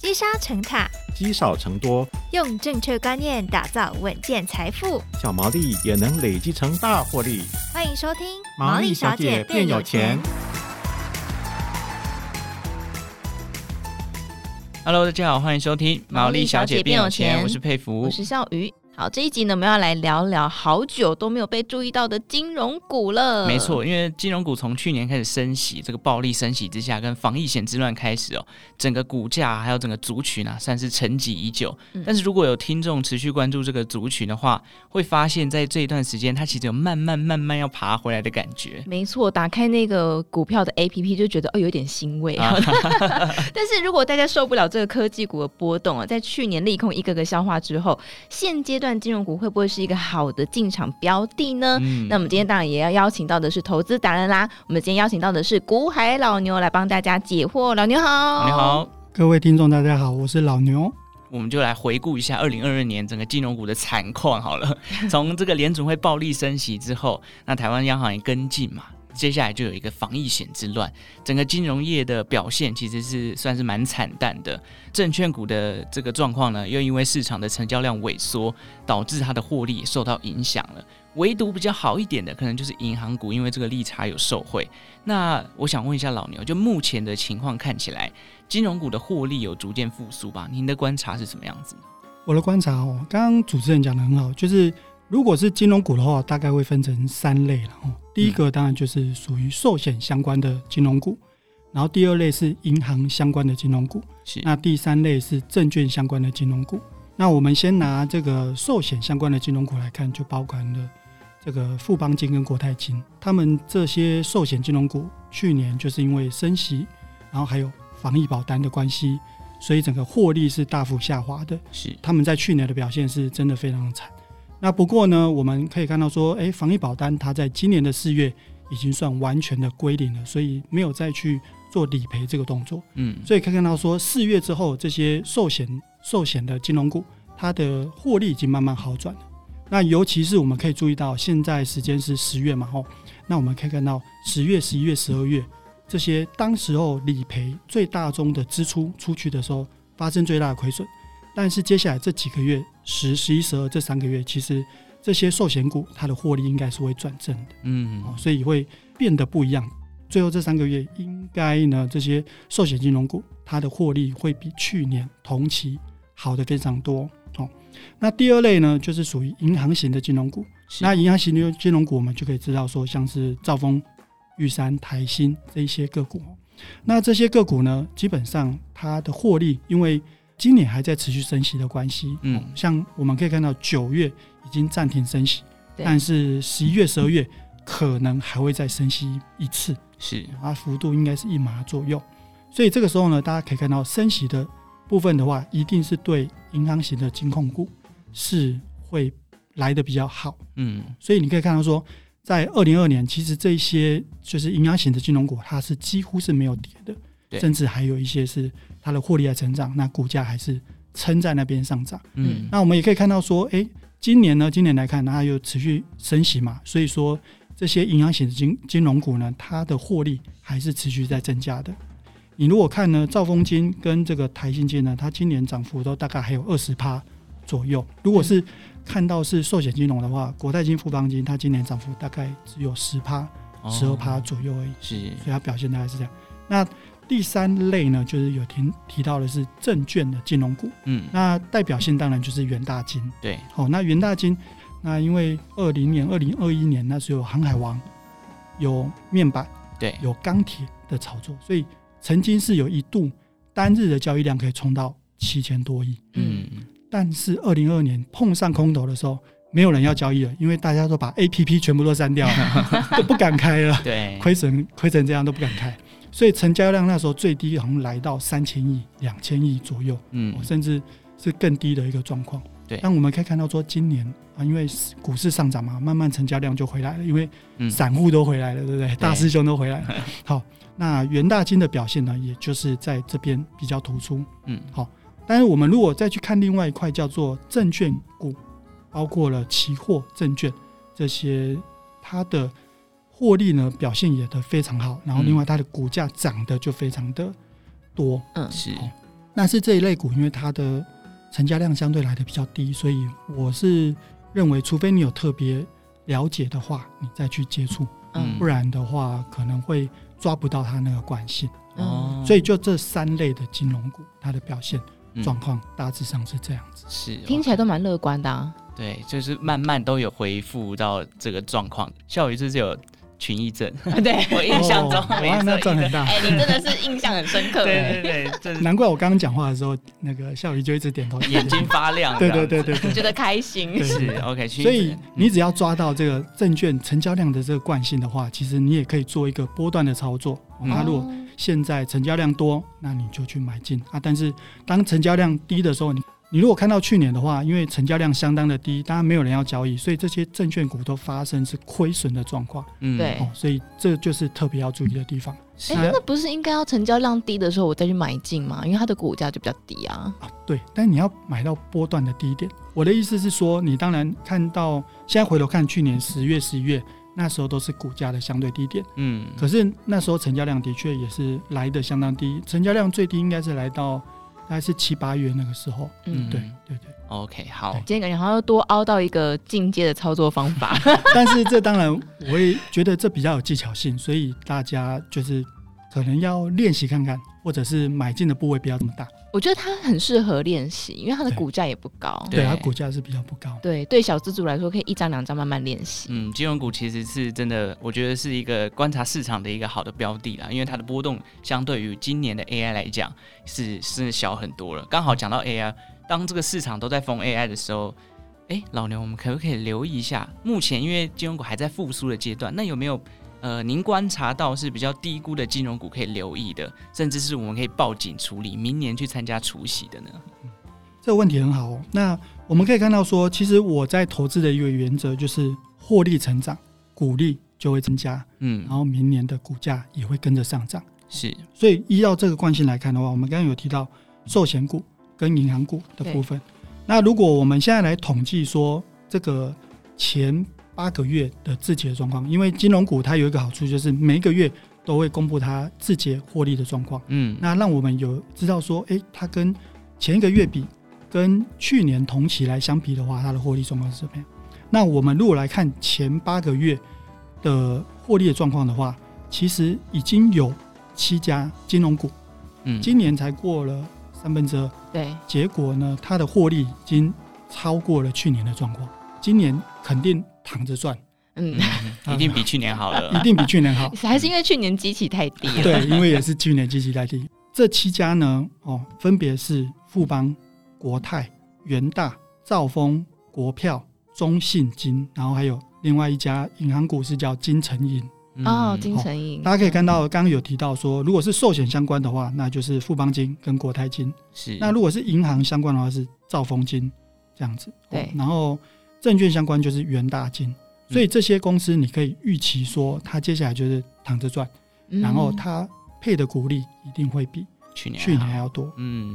积沙成塔，积少成多，用正确观念打造稳健财富，小毛利也能累积成大获利。欢迎收听《毛利小姐变有钱》。Hello，大家好，欢迎收听《毛利小姐变有钱》，我是佩服，我是笑鱼。好，这一集呢，我们要来聊聊好久都没有被注意到的金融股了。没错，因为金融股从去年开始升息，这个暴力升息之下，跟防疫险之乱开始哦，整个股价还有整个族群啊，算是沉寂已久。嗯、但是如果有听众持续关注这个族群的话，会发现在这一段时间，它其实有慢慢慢慢要爬回来的感觉。没错，打开那个股票的 APP 就觉得哦，有点欣慰。啊、但是如果大家受不了这个科技股的波动啊，在去年利空一个个消化之后，现阶段。金融股会不会是一个好的进场标的呢？嗯、那我们今天当然也要邀请到的是投资达人啦。我们今天邀请到的是股海老牛来帮大家解惑。老牛好，你好，各位听众大家好，我是老牛。我们就来回顾一下二零二二年整个金融股的惨况好了。从这个联准会暴力升息之后，那台湾央行也跟进嘛。接下来就有一个防疫险之乱，整个金融业的表现其实是算是蛮惨淡的。证券股的这个状况呢，又因为市场的成交量萎缩，导致它的获利受到影响了。唯独比较好一点的，可能就是银行股，因为这个利差有受惠。那我想问一下老牛，就目前的情况看起来，金融股的获利有逐渐复苏吧？您的观察是什么样子？我的观察哦，刚刚主持人讲得很好，就是。如果是金融股的话，大概会分成三类了。第一个当然就是属于寿险相关的金融股，然后第二类是银行相关的金融股，是那第三类是证券相关的金融股。那我们先拿这个寿险相关的金融股来看，就包含了这个富邦金跟国泰金，他们这些寿险金融股去年就是因为升息，然后还有防疫保单的关系，所以整个获利是大幅下滑的。是他们在去年的表现是真的非常惨。那不过呢，我们可以看到说，诶，防疫保单它在今年的四月已经算完全的归零了，所以没有再去做理赔这个动作。嗯，所以可以看到说，四月之后这些寿险寿险的金融股，它的获利已经慢慢好转了。那尤其是我们可以注意到，现在时间是十月嘛，吼，那我们可以看到十月、十一月、十二月这些当时候理赔最大宗的支出出去的时候，发生最大的亏损。但是接下来这几个月，十、十一、十二这三个月，其实这些寿险股它的获利应该是会转正的，嗯，所以会变得不一样。最后这三个月，应该呢，这些寿险金融股它的获利会比去年同期好的非常多。哦，那第二类呢，就是属于银行型的金融股。那银行型的金融股，我们就可以知道说，像是兆丰、玉山、台新这一些个股。那这些个股呢，基本上它的获利，因为今年还在持续升息的关系，嗯，像我们可以看到九月已经暂停升息，但是十一月、十二月可能还会再升息一次，是。啊，幅度应该是一码左右。所以这个时候呢，大家可以看到升息的部分的话，一定是对银行型的金控股是会来的比较好，嗯，所以你可以看到说，在二零二二年，其实这些就是银行型的金融股，它是几乎是没有跌的。甚至还有一些是它的获利在成长，那股价还是撑在那边上涨。嗯，那我们也可以看到说，哎，今年呢，今年来看，它又持续升息嘛，所以说这些银行型的金金融股呢，它的获利还是持续在增加的。你如果看呢，兆丰金跟这个台新金呢，它今年涨幅都大概还有二十趴左右。如果是看到是寿险金融的话，国泰金、富邦金，它今年涨幅大概只有十趴、十二趴左右而已。是，所以它表现大概是这样。那第三类呢，就是有提提到的是证券的金融股，嗯，那代表性当然就是元大金，对，好，那元大金，那因为二零年、二零二一年那时候有航海王，有面板，对，有钢铁的炒作，所以曾经是有一度单日的交易量可以冲到七千多亿，嗯，但是二零二二年碰上空头的时候，没有人要交易了，因为大家都把 APP 全部都删掉了，都不敢开了，对，亏损亏成这样都不敢开。所以成交量那时候最低好像来到三千亿、两千亿左右，嗯，甚至是更低的一个状况。对，但我们可以看到说，今年啊，因为股市上涨嘛，慢慢成交量就回来了，因为散户都回来了，对不对？大师兄都回来了。好，那元大金的表现呢，也就是在这边比较突出。嗯，好，但是我们如果再去看另外一块叫做证券股，包括了期货、证券这些，它的。获利呢表现也都非常好，然后另外它的股价涨得就非常的多，嗯，是。那是这一类股因为它的成交量相对来的比较低，所以我是认为，除非你有特别了解的话，你再去接触，嗯不然的话可能会抓不到它那个惯性。哦，所以就这三类的金融股，它的表现嗯状况大致上是这样子。是听起来都蛮乐观的啊。对，就是慢慢都有恢复到这个状况。孝宇是不是有群益症？对我印象中哦没错哇那赚很大。哎、你真的是印象很深刻哎对对对，难怪我刚刚讲话的时候，那个笑宇就一直点头，眼睛发亮。对对对对对。觉得开心。是 OK，所以你只要抓到这个证券成交量的这个惯性的话，其实你也可以做一个波段的操作。嗯那如果现在成交量多，那你就去买进啊。但是当成交量低的时候，你你如果看到去年的话，因为成交量相当的低，当然没有人要交易，所以这些证券股都发生是亏损的状况嗯对哦。所以这就是特别要注意的地方哎、是那不是应该要成交量低的时候我再去买进吗？因为它的股价就比较低啊。啊。对，但你要买到波段的低点。我的意思是说，你当然看到现在回头看去年十月、十一月那时候都是股价的相对低点。嗯，可是那时候成交量的确也是来的相当低，成交量最低应该是来到大概是七八月那个时候。嗯，对对对，OK，好，今天感觉好像又多凹到一个进阶的操作方法。但是这当然我也觉得这比较有技巧性，所以大家就是可能要练习看看，或者是买进的部位不要这么大。我觉得它很适合练习，因为它的对股价也不高。对对，它股价是比较不高。对对，小资主来说，可以一张两张慢慢练习。嗯，金融股其实是真的，我觉得是一个观察市场的一个好的标的啦，因为它的波动相对于今年的 AI 来讲是是小很多了。刚好讲到 AI，当这个市场都在封 AI 的时候，哎，老牛，我们可不可以留意一下？目前因为金融股还在复苏的阶段，那有没有呃您观察到是比较低估的金融股可以留意的，甚至是我们可以报警处理，明年去参加除息的呢？这个问题很好哦。那我们可以看到说，其实我在投资的一个原则就是获利成长，股利就会增加，嗯然，后明年的股价也会跟着上涨。是，所以依照这个惯性来看的话，我们刚刚有提到寿险股跟银行股的部分。那如果我们现在来统计说这个前八个月的自结状况，因为金融股它有一个好处，就是每一个月都会公布它自结获利的状况，嗯，那让我们有知道说，诶，它跟前一个月比，跟去年同期来相比的话，它的获利状况是怎么样？那我们如果来看前八个月的获利的状况的话，其实已经有七家金融股，嗯，今年才过了三分之二，对，结果呢，它的获利已经超过了去年的状况，今年肯定躺着赚，嗯，嗯，一定比去年好了 一。定比去年好。还是因为去年基期太低了。对，因为也是去年基期太低。这七家呢，哦，分别是富邦、国泰、元大、兆丰、国票、中信金，然后还有另外一家银行股是叫金城银。哦，嗯金城银，大家可以看到，刚刚有提到说，如果是寿险相关的话，那就是富邦金跟国泰金；是，那如果是银行相关的话，是兆丰金这样子。对哦然后证券相关就是元大金。所以这些公司你可以预期说，它接下来就是躺着赚，嗯然后它配的股利一定会比去年去年还要多。嗯，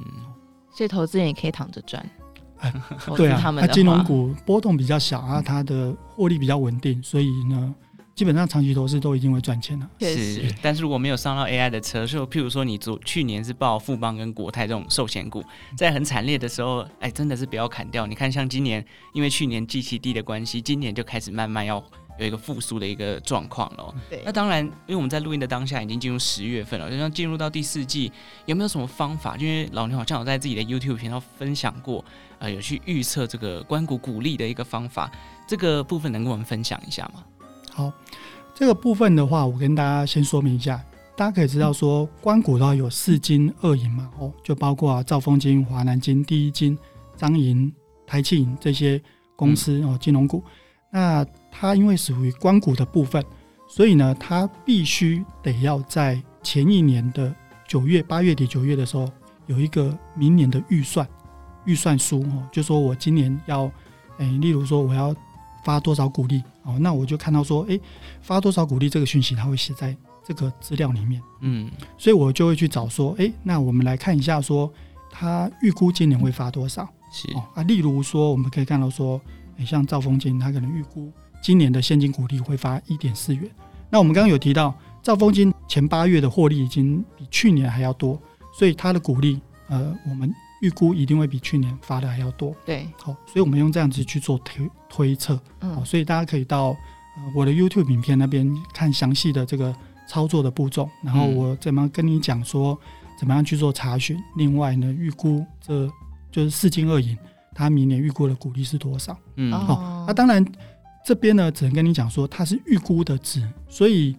所以投资人也可以躺着赚。哎对啊，他们的它金融股波动比较小啊，它的获利比较稳定，所以呢，基本上长期投资都一定会赚钱的、确是实，，但是如果没有上到 AI 的车，就譬如说你昨去年是报富邦跟国泰这种寿险股，在很惨烈的时候，哎，真的是不要砍掉。你看，像今年因为去年基期低的关系，今年就开始慢慢要有一个复苏的一个状况了。对那当然，因为我们在录音的当下已经进入十月份了，就像进入到第四季，有没有什么方法？因为老牛好像有在自己的 YouTube 频道分享过，呃，有去预测这个关谷股利的一个方法，这个部分能跟我们分享一下吗？好，这个部分的话，我跟大家先说明一下，大家可以知道说，关谷的话有四金二银嘛，哦，就包括啊兆丰金、华南金、第一金、张银、台企银这些公司哦，金融股。那它因为属于关谷的部分，所以呢，它必须得要在前一年的九月、八月底、九月的时候有一个明年的预算预算书哦，就说我今年要，诶，例如说我要发多少股利哦，那我就看到说，诶，发多少股利这个讯息，它会写在这个资料里面，嗯，所以我就会去找说，诶，那我们来看一下说，他预估今年会发多少。是，哦啊，例如说我们可以看到说，诶，像兆丰金，它可能预估今年的现金股利会发一点四元，那我们刚刚有提到兆丰金前八月的获利已经比去年还要多，所以它的股利呃，我们预估一定会比去年发的还要多。对，好，所以我们用这样子去做推推测。嗯，所以大家可以到呃我的 YouTube 影片那边看详细的这个操作的步骤，然后我怎么跟你讲说怎么样去做查询。另外呢，预估这就是四金二银，它明年预估的股利是多少？嗯，好，那、啊、当然这边呢只能跟你讲说它是预估的值，所以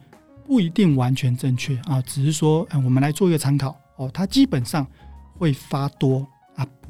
不一定完全正确啊，只是说我们来做一个参考哦，它基本上。会发多啊，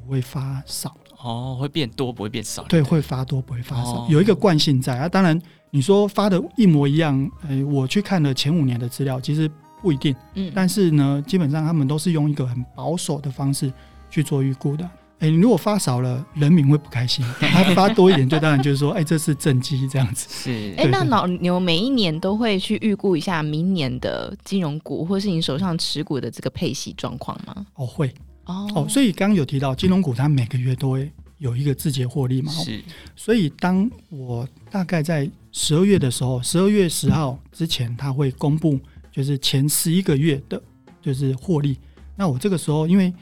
不会发少哦，会变多不会变少，对，会发多不会发少，哦、有一个惯性在啊。当然，你说发的一模一样，呃，我去看了前五年的资料，其实不一定，嗯，但是呢，基本上他们都是用一个很保守的方式去做预估的。哎，你如果发少了，人民会不开心；他发多一点，就当然就是说，哎，这是正绩这样子。是，哎，那老牛每一年都会去预估一下明年的金融股，或是你手上持股的这个配息状况吗？哦，会。哦哦，所以刚刚有提到金融股，它每个月都会有一个字节获利嘛。是，所以当我大概在十二月的时候，十二月十号之前，它会公布就是前十一个月的，就是获利。那我这个时候，因为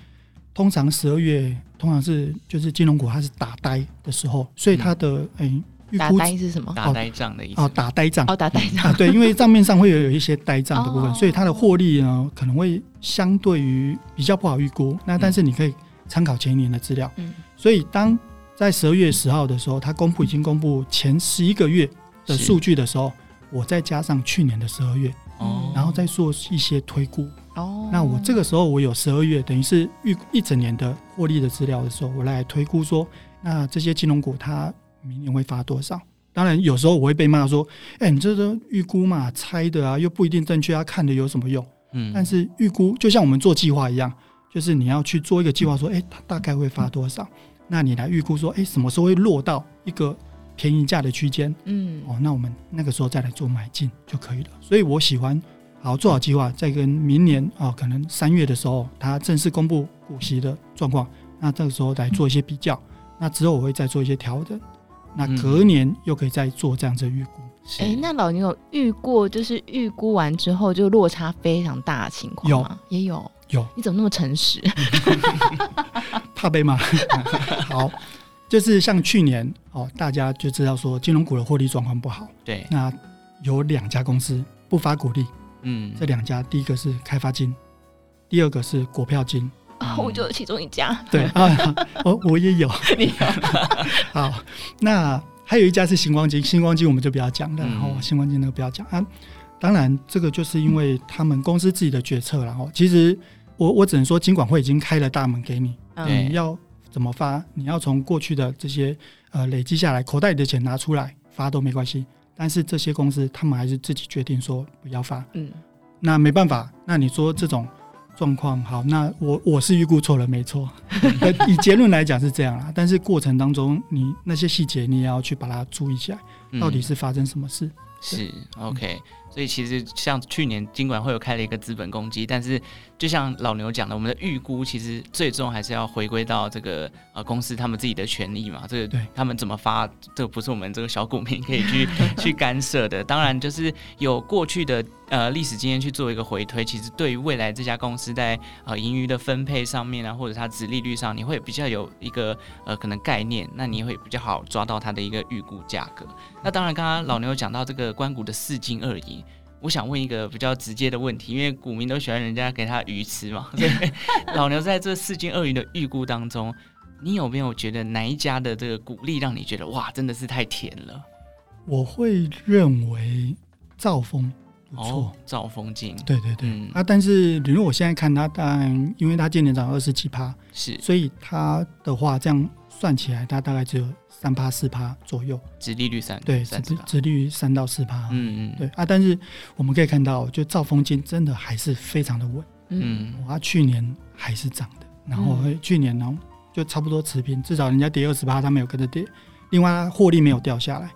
通常十二月通常是就是金融股它是打呆的时候，所以它的诶。嗯打呆是什么？打呆账的意思哦，打呆账哦，打呆账啊，对，因为账面上会有有一些呆账的部分，哦、所以它的获利呢可能会相对于比较不好预估。那但是你可以参考前一年的资料。嗯，所以当在十二月十号的时候，它公布已经公布前十一个月的数据的时候，我再加上去年的十二月，哦，然后再做一些推估。哦，那我这个时候我有十二月，等于是预一整年的获利的资料的时候，我来推估说，那这些金融股它。明年会发多少？当然，有时候我会被骂说：“哎、欸，你这都预估嘛，猜的啊，又不一定正确，啊，看的有什么用？”嗯，但是预估就像我们做计划一样，就是你要去做一个计划，说：“哎、欸，它大概会发多少？”那你来预估说：“哎、欸，什么时候会落到一个便宜价的区间？”嗯，哦，那我们那个时候再来做买进就可以了。所以我喜欢好做好计划，再跟明年啊、哦，可能三月的时候，它正式公布股息的状况，那这个时候来做一些比较。那之后我会再做一些调整。那隔年又可以再做这样子预估。哎、嗯欸，那老牛有预过，就是预估完之后就落差非常大的情况吗？有，也有。有。你怎么那么诚实？怕被骂。好，就是像去年哦，大家就知道说金融股的获利状况不好。对。那有两家公司不发股利。嗯。这两家，第一个是开发金，第二个是国票金。我就有其中一家，对啊，我我也有，你有。好，那还有一家是星光金，星光金我们就不要讲了，然后星光金那个不要讲。啊。当然，这个就是因为他们公司自己的决策，然后其实我我只能说，金管会已经开了大门给你，你要怎么发，你要从过去的这些呃累积下来口袋里的钱拿出来发都没关系，但是这些公司他们还是自己决定说不要发，嗯，那没办法，那你说这种。状况好，那我我是预估错了，没错。以结论来讲是这样啦，但是过程当中你那些细节你也要去把它注意起来，到底是发生什么事？嗯、是 OK。所以其实像去年尽管会有开了一个资本攻击，但是就像老牛讲的，我们的预估其实最终还是要回归到这个呃公司他们自己的权益嘛。这个对他们怎么发，这个不是我们这个小股民可以去 去干涉的。当然就是有过去的呃历史经验去做一个回推，其实对于未来这家公司在呃盈余的分配上面啊，或者它值利率上，你会比较有一个呃可能概念，那你会比较好抓到它的一个预估价格。那当然刚刚老牛讲到这个关谷的四金二银。我想问一个比较直接的问题，因为股民都喜欢人家给他鱼吃嘛。所以 老牛在这四斤鳄鱼的预估当中，你有没有觉得哪一家的这个鼓励让你觉得哇，真的是太甜了？我会认为兆丰不错，兆丰金，对对对、嗯、啊。但是比如我现在看它，当然因为它今年涨二十七趴，是，所以它的话这样算起来，它大概只有。三趴四趴左右，殖利率三对，殖殖利率三到四趴，嗯嗯，对啊，但是我们可以看到，就兆丰金真的还是非常的稳，嗯，它去年还是涨的，然后去年呢就差不多持平，至少人家跌二十趴，它没有跟着跌，另外获利没有掉下来，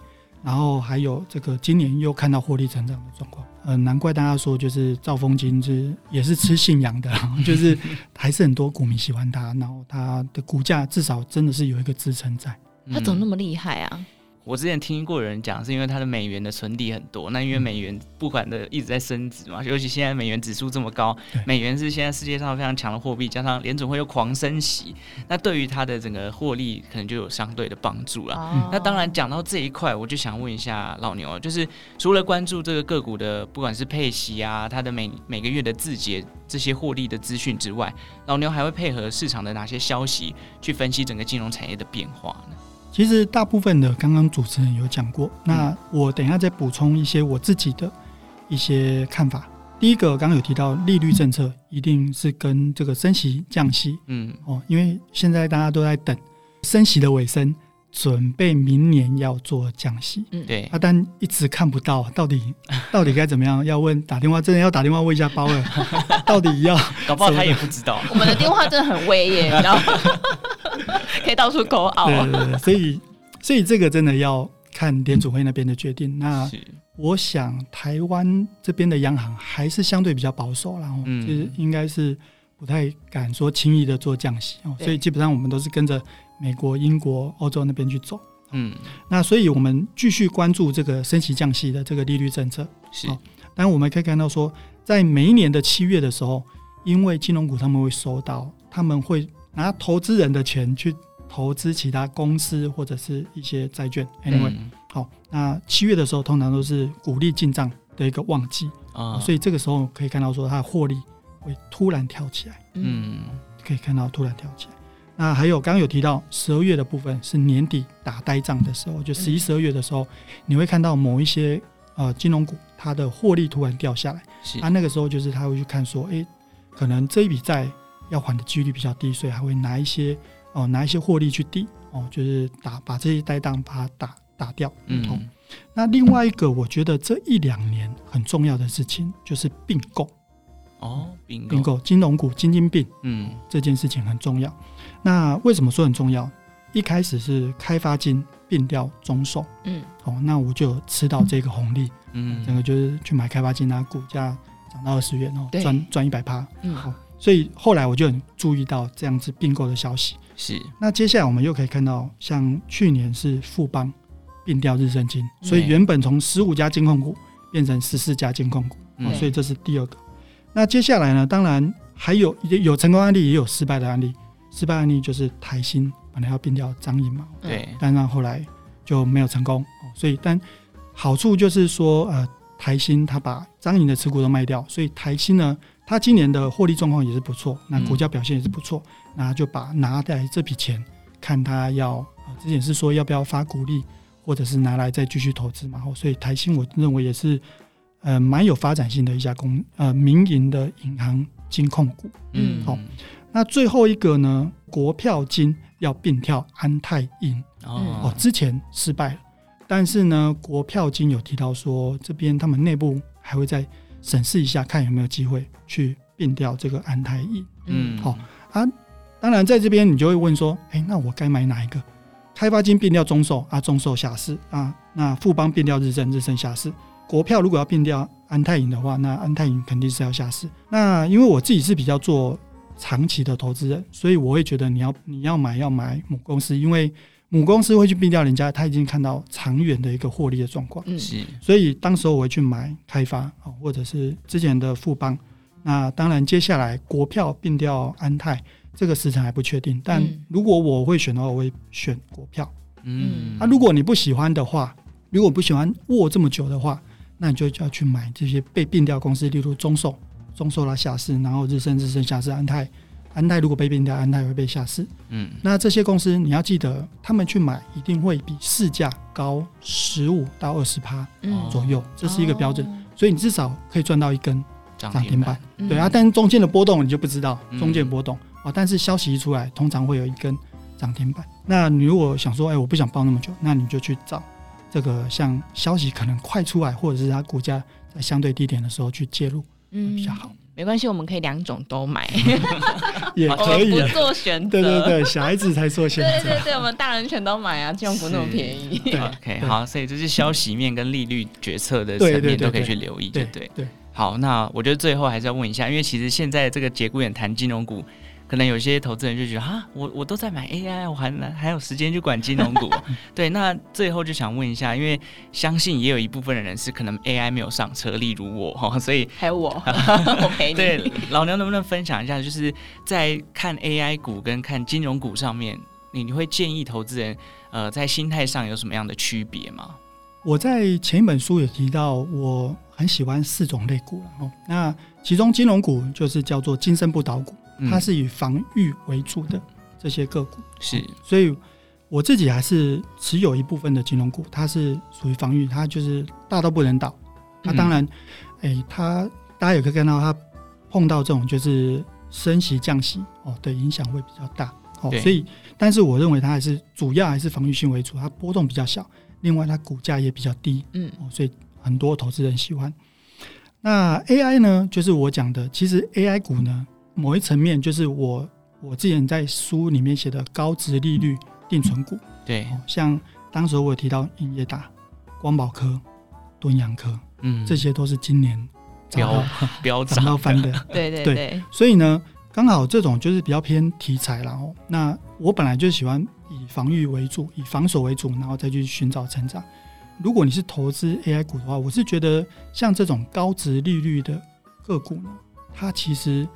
然后还有这个今年又看到获利成长的状况，呃，难怪大家说就是兆丰金是也是吃信仰的，就是还是很多股民喜欢它，然后它的股价至少真的是有一个支撑在。他怎么那么厉害啊？我之前听过有人讲，是因为它的美元的存底很多。那因为美元不管的一直在升值嘛，尤其现在美元指数这么高，美元是现在世界上非常强的货币，加上联准会又狂升息，那对于它的整个获利可能就有相对的帮助了。嗯、那当然讲到这一块，我就想问一下老牛，就是除了关注这个个股的，不管是配息啊，它的每每个月的字节这些获利的资讯之外，老牛还会配合市场的哪些消息去分析整个金融产业的变化呢？其实大部分的刚刚主持人有讲过，那我等一下再补充一些我自己的一些看法。第一个，刚刚有提到利率政策一定是跟这个升息降息，嗯。哦，因为现在大家都在等升息的尾声，准备明年要做降息，嗯。对，啊，但一直看不到到底 到底该怎么样，要问打电话，真的要打电话问一下包尔，到底要搞不好他也不知道，我们的电话真的很威耶，你知道吗？可以到处勾凹，对对对，所以所以这个真的要看联储会那边的决定。那我想台湾这边的央行还是相对比较保守，然后就是应该是不太敢说轻易的做降息哦。所以基本上我们都是跟着美国、英国、欧洲那边去走。嗯，那所以我们继续关注这个升息降息的这个利率政策。是，当然我们可以看到说，在每一年的七月的时候，因为金融股他们会收到，他们会。拿投资人的钱去投资其他公司或者是一些债券。Anyway，嗯，好，那七月的时候通常都是股利进账的一个旺季啊，所以这个时候可以看到说它的获利会突然跳起来。嗯，可以看到突然跳起来。那还有刚刚有提到十二月的部分是年底打呆账的时候，就十一、十二月的时候，你会看到某一些呃金融股它的获利突然掉下来。是，啊，那个时候就是他会去看说，哎、欸，可能这一笔债。要还的几率比较低，所以还会拿一些哦，拿一些获利去抵哦，就是打把这些呆档把它打打掉。嗯、哦，那另外一个，我觉得这一两年很重要的事情就是并购。哦，并并购金融股金金并，嗯，这件事情很重要。那为什么说很重要？一开始是开发金并掉中寿，嗯，哦，那我就吃到这个红利，嗯，整个就是去买开发金啊，股价涨到二十元哦，赚赚一百趴，嗯，好。所以后来我就很注意到这样子并购的消息。是，那接下来我们又可以看到，像去年是富邦并掉日升金，所以原本从十五家金控股变成十四家金控股，哦，所以这是第二个。那接下来呢？当然还有有成功案例，也有失败的案例。失败案例就是台新本来要并掉张银嘛，对，但是后来就没有成功。所以，但好处就是说，呃，台新他把张银的持股都卖掉，所以台新呢。他今年的获利状况也是不错，那股价表现也是不错，那就把拿来这笔钱，看他要啊，之前是说要不要发股利，或者是拿来再继续投资嘛。所以台新我认为也是呃蛮有发展性的一家公呃民营的银行金控股。嗯，好，那最后一个呢，国票金要并跳安泰银哦，之前失败了，但是呢，国票金有提到说这边他们内部还会再。审视一下，看有没有机会去并掉这个安泰银。嗯，好啊。当然，在这边你就会问说，哎、欸，那我该买哪一个？开发金并掉中寿啊，中寿下市啊。那富邦并掉日盛，日盛下市。国票如果要并掉安泰银的话，那安泰银肯定是要下市。那因为我自己是比较做长期的投资人，所以我会觉得你要你要买要买母公司，因为。母公司会去并掉人家，他已经看到长远的一个获利的状况，嗯，是，所以当时候我会去买开发啊，或者是之前的富邦。那当然，接下来国票并掉安泰，这个时程还不确定。但如果我会选的话，我会选国票。嗯，啊，如果你不喜欢的话，如果不喜欢握这么久的话，那你就就要去买这些被并掉公司，例如中寿，中寿啦下市，然后日升日升下市，安泰。安泰如果被并掉，安泰会被下市。嗯，那这些公司你要记得，他们去买一定会比市价高十五到二十趴左右，嗯，这是一个标准，哦。所以你至少可以赚到一根涨停板。对啊，但是中间的波动你就不知道，中间波动啊，嗯。但是消息一出来，通常会有一根涨停板。那你如果想说，哎，我不想抱那么久，那你就去找这个像消息可能快出来，或者是它股价在相对低点的时候去介入，嗯，比较好。没关系，我们可以两种都买，也可以不做选择。对对对，小孩子才做选择。对对对，我们大人全都买啊，金融股那么便宜。对，OK，好，所以这是消息面跟利率决策的层面都可以去留意，对对对。好，那我觉得最后还是要问一下，因为其实现在这个节骨眼谈金融股，可能有些投资人就觉得啊，我我都在买 AI，我还还有时间去管金融股？对，那最后就想问一下，因为相信也有一部分的人是可能 AI 没有上车，例如我哈，所以还有我，我陪你。对，老牛能不能分享一下，就是在看 AI 股跟看金融股上面，你你会建议投资人呃在心态上有什么样的区别吗？我在前一本书有提到，我很喜欢四种类股，然后那其中金融股就是叫做金身不倒股，它是以防御为主的这些个股，是，所以我自己还是持有一部分的金融股，它是属于防御，它就是大到不能倒。那当然，哎，它大家也可以看到，它碰到这种就是升息降息哦的影响会比较大哦，所以，但是我认为它还是主要还是防御性为主，它波动比较小。另外，它股价也比较低，嗯，哦所以很多投资人喜欢。那 AI 呢？就是我讲的，其实 AI 股呢，某一层面就是我我之前在书里面写的高值利率定存股，对，像当时我有提到英业大、光宝科、敦洋科，嗯，这些都是今年飙 飙涨到翻的，对对对。所以呢，刚好这种就是比较偏题材，然后那我本来就喜欢。以防御为主，以防守为主，然后再去寻找成长。如果你是投资 AI 股的话，我是觉得像这种高值利率的个股呢，它其实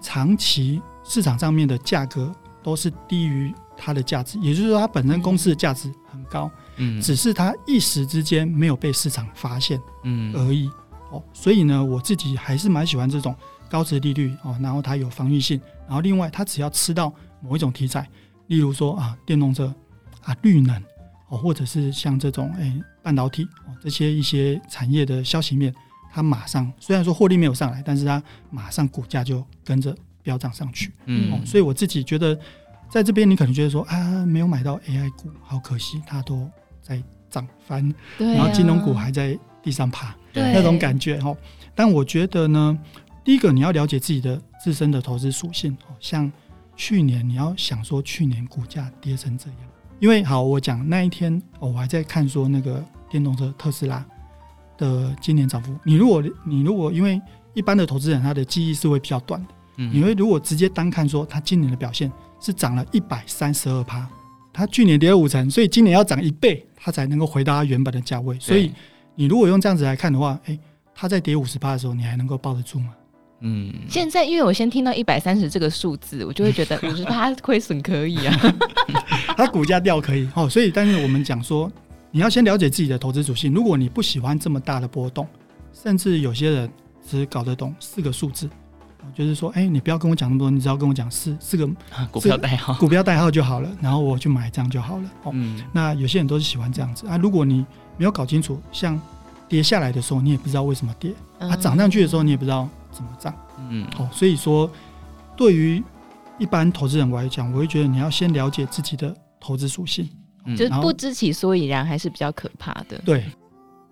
长期市场上面的价格都是低于它的价值，也就是说，它本身公司的价值很高，嗯，只是它一时之间没有被市场发现，嗯而已。哦，所以呢，我自己还是蛮喜欢这种高值利率哦，然后它有防御性，然后另外它只要吃到某一种题材。例如说啊，电动车啊，绿能哦，或者是像这种诶、欸、半导体哦，这些一些产业的消息面，它马上虽然说获利没有上来，但是它马上股价就跟着飙涨上去。嗯、哦，所以我自己觉得，在这边你可能觉得说啊，没有买到 AI 股，好可惜，它都在涨翻，然后金融股还在地上爬，对那种感觉哈、哦。但我觉得呢，第一个你要了解自己的自身的投资属性哦，像。去年你要想说去年股价跌成这样，因为好，我讲那一天，哦，我还在看说那个电动车特斯拉的今年涨幅。你如果你如果因为一般的投资人他的记忆是会比较短的，嗯，因为如果直接单看说它今年的表现是涨了一百三十二趴，它去年跌了五成，所以今年要涨一倍，它才能够回到它原本的价位。所以你如果用这样子来看的话，诶，它在跌五十趴的时候，你还能够抱得住吗？嗯，现在因为我先听到一百三十这个数字，我就会觉得五十趴亏损可以啊，它股价掉可以哦，所以但是我们讲说，你要先了解自己的投资属性。如果你不喜欢这么大的波动，甚至有些人只搞得懂四个数字，就是说，哎，你不要跟我讲那么多，你只要跟我讲四四个 股票代号，股票代号就好了，然后我去买这样就好了。哦，嗯，那有些人都是喜欢这样子啊。如果你没有搞清楚，像跌下来的时候，你也不知道为什么跌，它涨上去的时候，你也不知道。怎么涨？嗯，哦，所以说，对于一般投资人来讲，我会觉得你要先了解自己的投资属性，嗯，就是不知其所以然还是比较可怕的。对，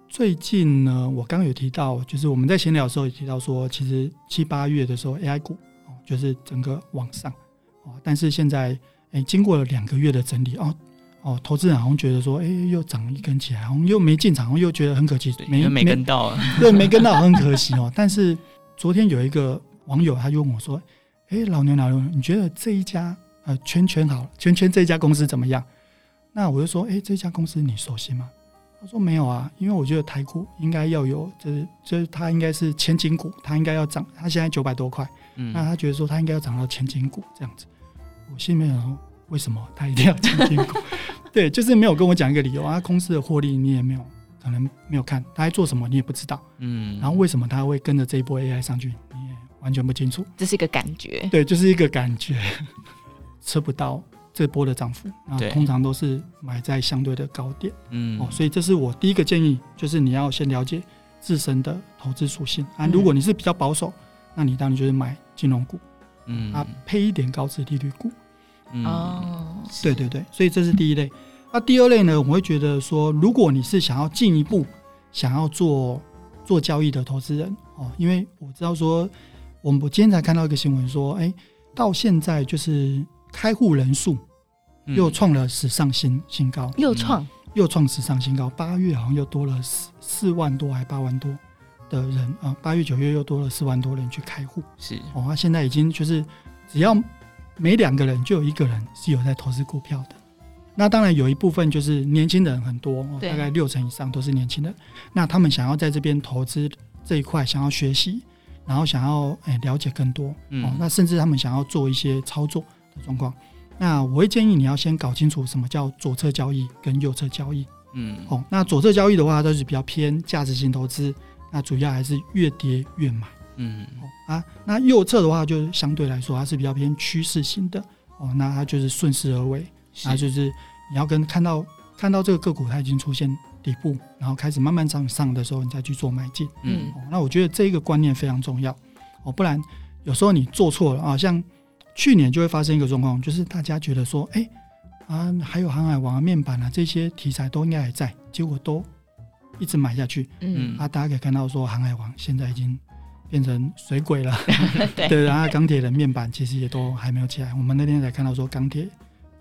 最近呢，我刚刚有提到，就是我们在闲聊的时候也提到说，其实七八月的时候，AI 股哦，就是整个往上哦，但是现在哎，经过了两个月的整理哦哦，投资人好像觉得说，哎，又涨一根起来，好像又没进场，又觉得很可惜，没没跟到，对，没跟到，很可惜哦，但是。昨天有一个网友，他就问我说：“哎，老牛老牛，你觉得这一家呃圈圈好圈圈这一家公司怎么样？”那我就说：“哎，这家公司你熟悉吗？”他说：“没有啊，因为我觉得台股应该要有，就是就是它应该是千金股，它应该要涨。它现在九百多块，嗯，那他觉得说它应该要涨到千金股这样子。我心里面想说，为什么他一定要千金股？对，就是没有跟我讲一个理由啊。公司的获利你也没有。”可能没有看他在做什么，你也不知道。嗯，然后为什么他会跟着这一波 AI 上去，你也完全不清楚。这是一个感觉，对，就是一个感觉，吃不到这波的涨幅。那通常都是买在相对的高点。嗯，哦，所以这是我第一个建议，就是你要先了解自身的投资属性啊。如果你是比较保守，那你当然就是买金融股，嗯，啊，配一点高值利率股。哦，对对对，所以这是第一类。那第二类呢，我会觉得说，如果你是想要进一步想要做做交易的投资人哦，因为我知道说，我们我今天才看到一个新闻说，哎，到现在就是开户人数又创了史上新新高，又创。又创史上新高，八月好像又多了四四万多还八万多的人啊，八月九月又多了四万多人去开户，是。哦，他现在已经就是只要每两个人就有一个人是有在投资股票的。那当然有一部分就是年轻人很多，大概六成以上都是年轻人。那他们想要在这边投资这一块，想要学习，然后想要诶、欸、了解更多，嗯、哦，那甚至他们想要做一些操作的状况。那我会建议你要先搞清楚什么叫左侧交易跟右侧交易，嗯，哦，那左侧交易的话，都是比较偏价值型投资，那主要还是越跌越买，嗯，哦啊，那右侧的话，就相对来说它是比较偏趋势型的，哦，那它就是顺势而为。啊，就是你要跟看到看到这个个股它已经出现底部，然后开始慢慢涨上的时候，你再去做买进。嗯、哦，那我觉得这个观念非常重要。哦，不然有时候你做错了啊，像去年就会发生一个状况，就是大家觉得说，哎、欸、啊，还有航海王啊、面板啊这些题材都应该还在，结果都一直买下去。嗯，啊，大家可以看到说，航海王现在已经变成水鬼了。对，对，然后钢铁的面板其实也都还没有起来。我们那天才看到说钢铁。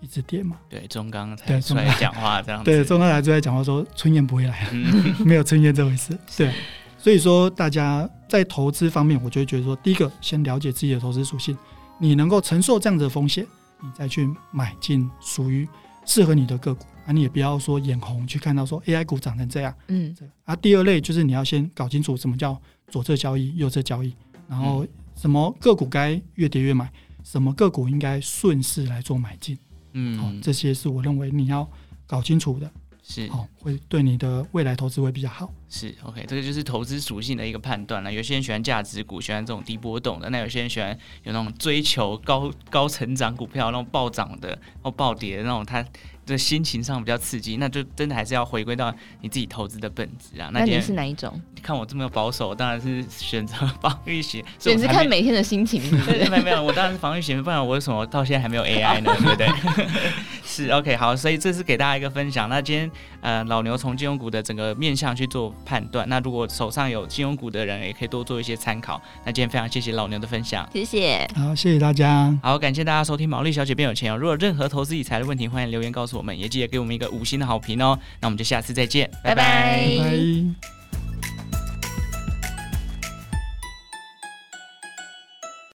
一直跌嘛？对，中钢才出来讲话这样子。对，中钢才出来讲话说春燕不会来了，嗯、没有春燕这回事。对，所以说大家在投资方面，我就会觉得说，第一个先了解自己的投资属性，你能够承受这样子的风险，你再去买进属于适合你的个股啊，你也不要说眼红去看到说 AI 股涨成这样。嗯。啊，第二类就是你要先搞清楚什么叫左侧交易、右侧交易，然后什么个股该越跌越买，什么个股应该顺势来做买进。嗯、哦，这些是我认为你要搞清楚的，是哦，会对你的未来投资会比较好。是 OK，这个就是投资属性的一个判断了。有些人喜欢价值股，喜欢这种低波动的；那有些人喜欢有那种追求高高成长股票，那种暴涨的或暴跌的那种，它。这心情上比较刺激，那就真的还是要回归到你自己投资的本质啊。那你是哪一种？看我这么保守，当然是选择防御型。选择看每天的心情？没有没有，我当然是防御型，不然我为什么到现在还没有 AI 呢？对不对？是 OK 好，所以这是给大家一个分享。那今天呃老牛从金融股的整个面向去做判断，那如果手上有金融股的人，也可以多做一些参考。那今天非常谢谢老牛的分享，谢谢。好，谢谢大家。好，感谢大家收听《毛利小姐变有钱》哦。如果任何投资理财的问题，欢迎留言告诉我们，也记得给我们一个五星的好评哦。那我们就下次再见，拜拜。拜拜。